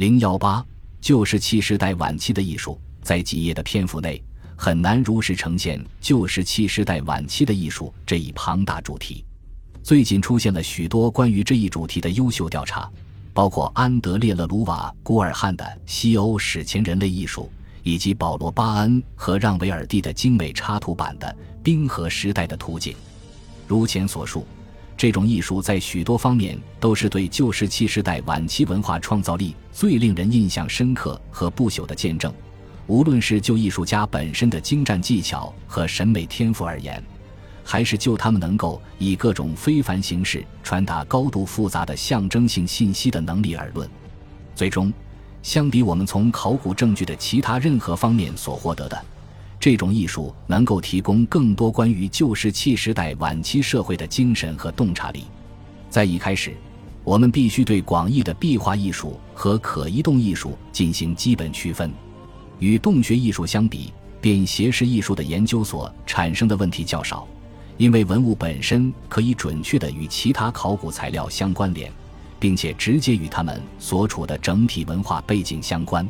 零幺八旧石器时代晚期的艺术，在几页的篇幅内很难如实呈现旧石器时代晚期的艺术这一庞大主题。最近出现了许多关于这一主题的优秀调查，包括安德烈·勒鲁瓦·古尔汉的《西欧史前人类艺术》，以及保罗·巴恩和让·维尔蒂的精美插图版的《冰河时代的图景》。如前所述。这种艺术在许多方面都是对旧石器时代晚期文化创造力最令人印象深刻和不朽的见证。无论是就艺术家本身的精湛技巧和审美天赋而言，还是就他们能够以各种非凡形式传达高度复杂的象征性信息的能力而论，最终，相比我们从考古证据的其他任何方面所获得的。这种艺术能够提供更多关于旧石器时代晚期社会的精神和洞察力。在一开始，我们必须对广义的壁画艺术和可移动艺术进行基本区分。与洞穴艺术相比，便携式艺术的研究所产生的问题较少，因为文物本身可以准确地与其他考古材料相关联，并且直接与他们所处的整体文化背景相关。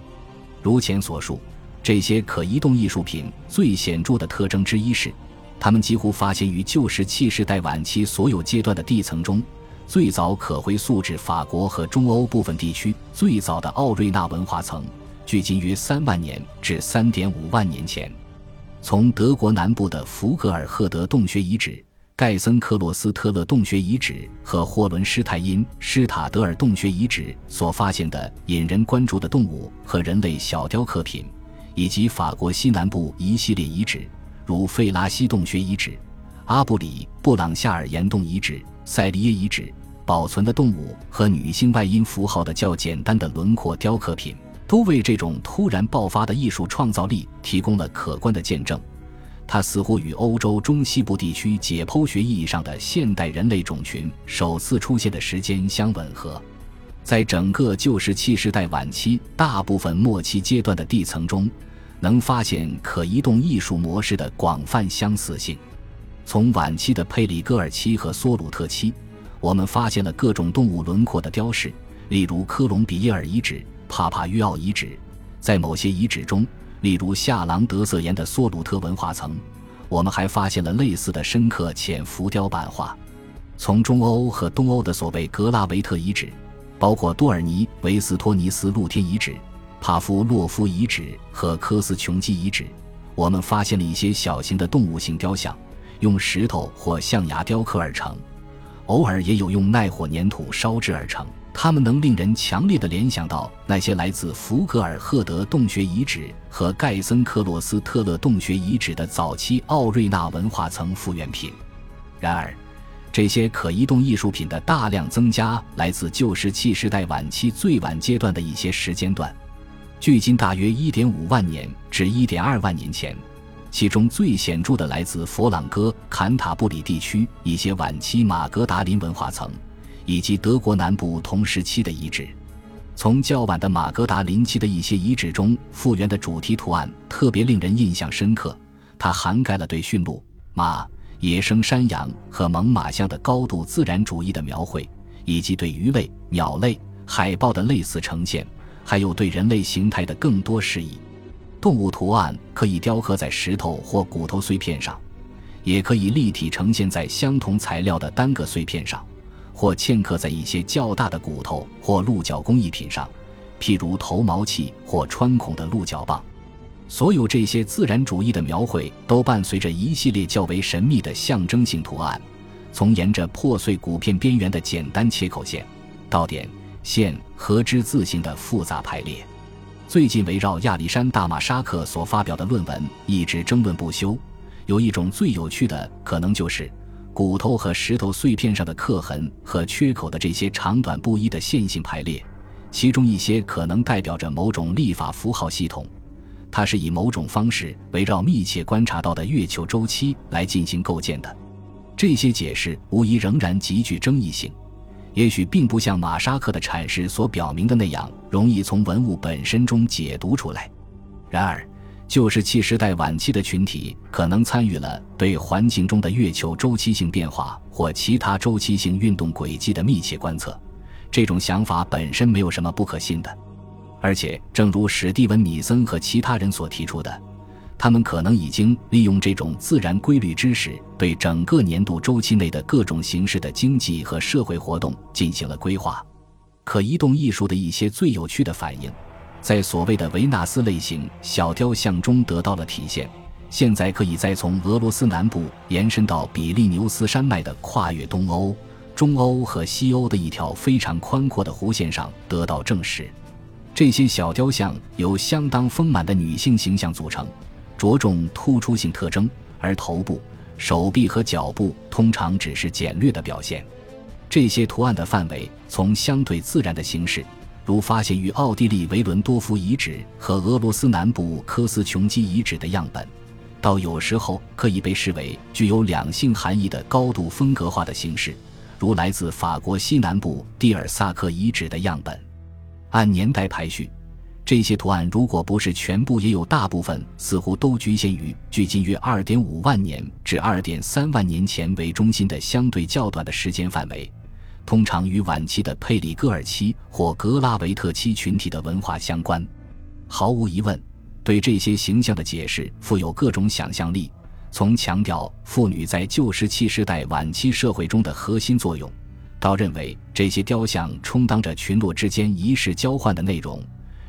如前所述。这些可移动艺术品最显著的特征之一是，它们几乎发现于旧石器时代晚期所有阶段的地层中。最早可回溯至法国和中欧部分地区最早的奥瑞纳文化层，距今约三万年至三点五万年前。从德国南部的福格尔赫德洞穴遗址、盖森克洛斯特勒洞穴遗址和霍伦施泰因施塔德尔洞穴遗址所发现的引人关注的动物和人类小雕刻品。以及法国西南部一系列遗址，如费拉西洞穴遗址、阿布里布朗夏尔岩洞遗址、塞利耶遗址，保存的动物和女性外阴符号的较简单的轮廓雕刻品，都为这种突然爆发的艺术创造力提供了可观的见证。它似乎与欧洲中西部地区解剖学意义上的现代人类种群首次出现的时间相吻合。在整个旧石器时代晚期大部分末期阶段的地层中。能发现可移动艺术模式的广泛相似性。从晚期的佩里戈尔期和索鲁特期，我们发现了各种动物轮廓的雕饰，例如科隆比耶尔遗址、帕帕约奥遗址。在某些遗址中，例如夏朗德瑟岩的索鲁特文化层，我们还发现了类似的深刻浅浮雕版画。从中欧和东欧的所谓格拉维特遗址，包括多尔尼维斯托尼斯露天遗址。帕夫洛夫遗址和科斯琼基遗址，我们发现了一些小型的动物性雕像，用石头或象牙雕刻而成，偶尔也有用耐火粘土烧制而成。它们能令人强烈的联想到那些来自福格尔赫德洞穴遗址和盖森克洛斯特勒洞穴遗址的早期奥瑞纳文化层复原品。然而，这些可移动艺术品的大量增加来自旧石器时代晚期最晚阶段的一些时间段。距今大约一点五万年至一点二万年前，其中最显著的来自佛朗哥坎塔布里地区一些晚期马格达林文化层，以及德国南部同时期的遗址。从较晚的马格达林期的一些遗址中复原的主题图案特别令人印象深刻，它涵盖了对驯鹿、马、野生山羊和猛犸象的高度自然主义的描绘，以及对鱼类、鸟类、海豹的类似呈现。还有对人类形态的更多示意，动物图案可以雕刻在石头或骨头碎片上，也可以立体呈现在相同材料的单个碎片上，或嵌刻在一些较大的骨头或鹿角工艺品上，譬如头毛器或穿孔的鹿角棒。所有这些自然主义的描绘都伴随着一系列较为神秘的象征性图案，从沿着破碎骨片边缘的简单切口线到点。线和之字形的复杂排列。最近围绕亚历山大马沙克所发表的论文一直争论不休。有一种最有趣的可能就是骨头和石头碎片上的刻痕和缺口的这些长短不一的线性排列，其中一些可能代表着某种历法符号系统。它是以某种方式围绕密切观察到的月球周期来进行构建的。这些解释无疑仍然极具争议性。也许并不像马沙克的阐释所表明的那样容易从文物本身中解读出来。然而，旧石器时代晚期的群体可能参与了对环境中的月球周期性变化或其他周期性运动轨迹的密切观测。这种想法本身没有什么不可信的。而且，正如史蒂文·米森和其他人所提出的，他们可能已经利用这种自然规律知识，对整个年度周期内的各种形式的经济和社会活动进行了规划。可移动艺术的一些最有趣的反应，在所谓的维纳斯类型小雕像中得到了体现。现在可以再从俄罗斯南部延伸到比利牛斯山脉的跨越东欧、中欧和西欧的一条非常宽阔的弧线上得到证实。这些小雕像由相当丰满的女性形象组成，着重突出性特征，而头部、手臂和脚部通常只是简略的表现。这些图案的范围从相对自然的形式，如发现于奥地利维伦多夫遗址和俄罗斯南部科斯琼基遗址的样本。到有时候可以被视为具有两性含义的高度风格化的形式，如来自法国西南部蒂尔萨克遗址的样本。按年代排序，这些图案如果不是全部，也有大部分似乎都局限于距今约2.5万年至2.3万年前为中心的相对较短的时间范围，通常与晚期的佩里戈尔期或格拉维特期群体的文化相关。毫无疑问。对这些形象的解释富有各种想象力，从强调妇女在旧石器时代晚期社会中的核心作用，倒认为这些雕像充当着群落之间仪式交换的内容。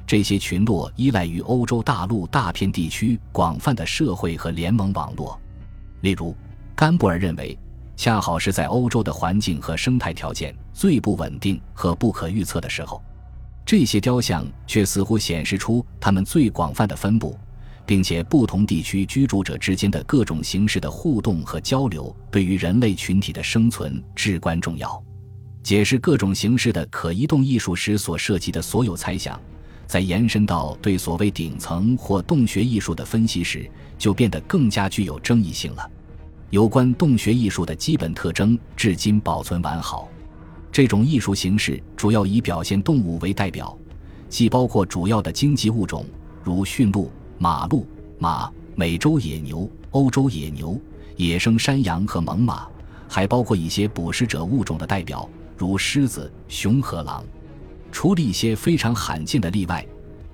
这些群落依赖于欧洲大陆大片地区广泛的社会和联盟网络。例如，甘布尔认为，恰好是在欧洲的环境和生态条件最不稳定和不可预测的时候。这些雕像却似乎显示出它们最广泛的分布，并且不同地区居住者之间的各种形式的互动和交流对于人类群体的生存至关重要。解释各种形式的可移动艺术时所涉及的所有猜想，在延伸到对所谓顶层或洞穴艺术的分析时，就变得更加具有争议性了。有关洞穴艺术的基本特征至今保存完好。这种艺术形式主要以表现动物为代表，既包括主要的经济物种，如驯鹿、马鹿、马、美洲野牛、欧洲野牛、野生山羊和猛犸，还包括一些捕食者物种的代表，如狮子、熊和狼。除了一些非常罕见的例外，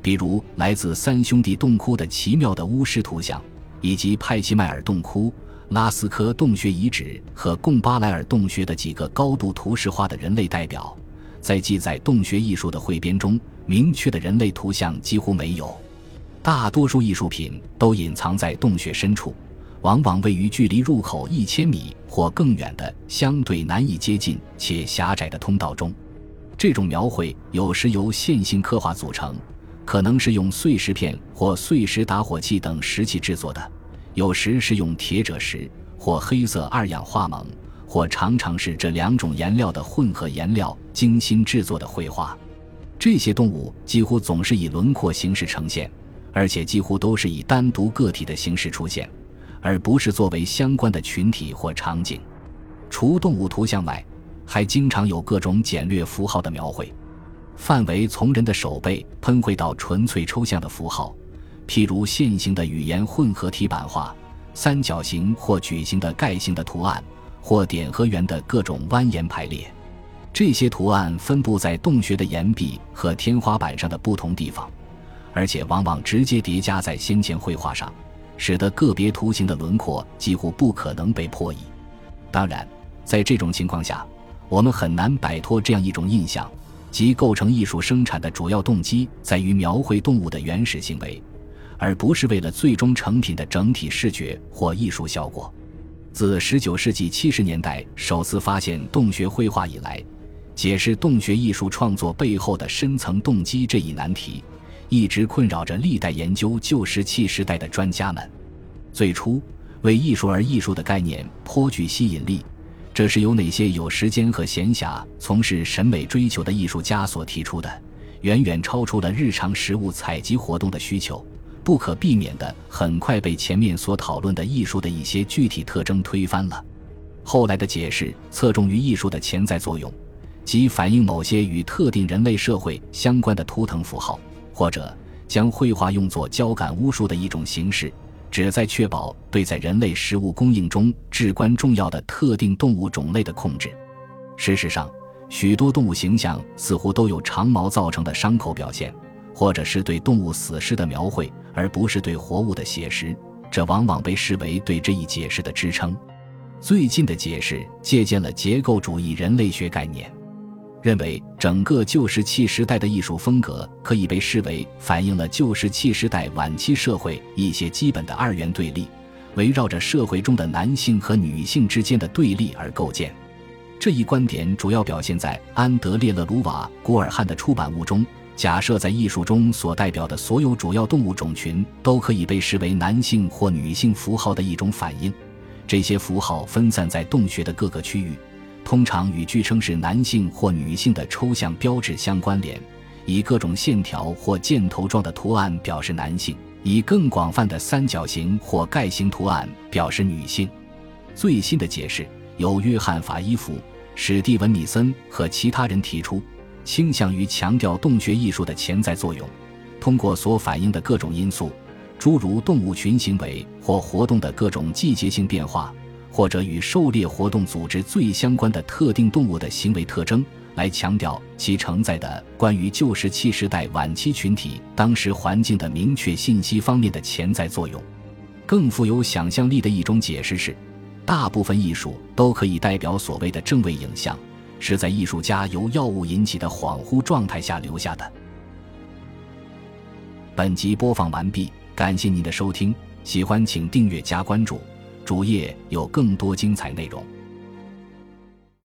比如来自三兄弟洞窟的奇妙的巫师图像，以及派奇迈尔洞窟。拉斯科洞穴遗址和贡巴莱尔洞穴的几个高度图示化的人类代表，在记载洞穴艺术的汇编中，明确的人类图像几乎没有。大多数艺术品都隐藏在洞穴深处，往往位于距离入口一千米或更远的相对难以接近且狭窄的通道中。这种描绘有时由线性刻画组成，可能是用碎石片或碎石打火器等石器制作的。有时是用铁赭石或黑色二氧化锰，或常常是这两种颜料的混合颜料精心制作的绘画。这些动物几乎总是以轮廓形式呈现，而且几乎都是以单独个体的形式出现，而不是作为相关的群体或场景。除动物图像外，还经常有各种简略符号的描绘，范围从人的手背喷绘到纯粹抽象的符号。譬如线形的语言混合体版画、三角形或矩形的盖形的图案，或点和圆的各种蜿蜒排列。这些图案分布在洞穴的岩壁和天花板上的不同地方，而且往往直接叠加在先前绘画上，使得个别图形的轮廓几乎不可能被破译。当然，在这种情况下，我们很难摆脱这样一种印象，即构成艺术生产的主要动机在于描绘动物的原始行为。而不是为了最终成品的整体视觉或艺术效果。自19世纪70年代首次发现洞穴绘画以来，解释洞穴艺术创作背后的深层动机这一难题，一直困扰着历代研究旧石器时代的专家们。最初，为艺术而艺术的概念颇具吸引力，这是由那些有时间和闲暇从事审美追求的艺术家所提出的，远远超出了日常实物采集活动的需求。不可避免的，很快被前面所讨论的艺术的一些具体特征推翻了。后来的解释侧重于艺术的潜在作用，即反映某些与特定人类社会相关的图腾符号，或者将绘画用作交感巫术的一种形式，旨在确保对在人类食物供应中至关重要的特定动物种类的控制。事实上，许多动物形象似乎都有长毛造成的伤口表现。或者是对动物死尸的描绘，而不是对活物的写实，这往往被视为对这一解释的支撑。最近的解释借鉴了结构主义人类学概念，认为整个旧石器时代的艺术风格可以被视为反映了旧石器时代晚期社会一些基本的二元对立，围绕着社会中的男性和女性之间的对立而构建。这一观点主要表现在安德烈·勒鲁瓦·古尔汉的出版物中。假设在艺术中所代表的所有主要动物种群都可以被视为男性或女性符号的一种反应。这些符号分散在洞穴的各个区域，通常与据称是男性或女性的抽象标志相关联。以各种线条或箭头状的图案表示男性，以更广泛的三角形或盖形图案表示女性。最新的解释由约翰·法伊夫、史蒂文·米森和其他人提出，倾向于强调洞穴艺术的潜在作用，通过所反映的各种因素。诸如动物群行为或活动的各种季节性变化，或者与狩猎活动组织最相关的特定动物的行为特征，来强调其承载的关于旧石器时代晚期群体当时环境的明确信息方面的潜在作用。更富有想象力的一种解释是，大部分艺术都可以代表所谓的正位影像，是在艺术家由药物引起的恍惚状态下留下的。本集播放完毕。感谢您的收听，喜欢请订阅加关注，主页有更多精彩内容。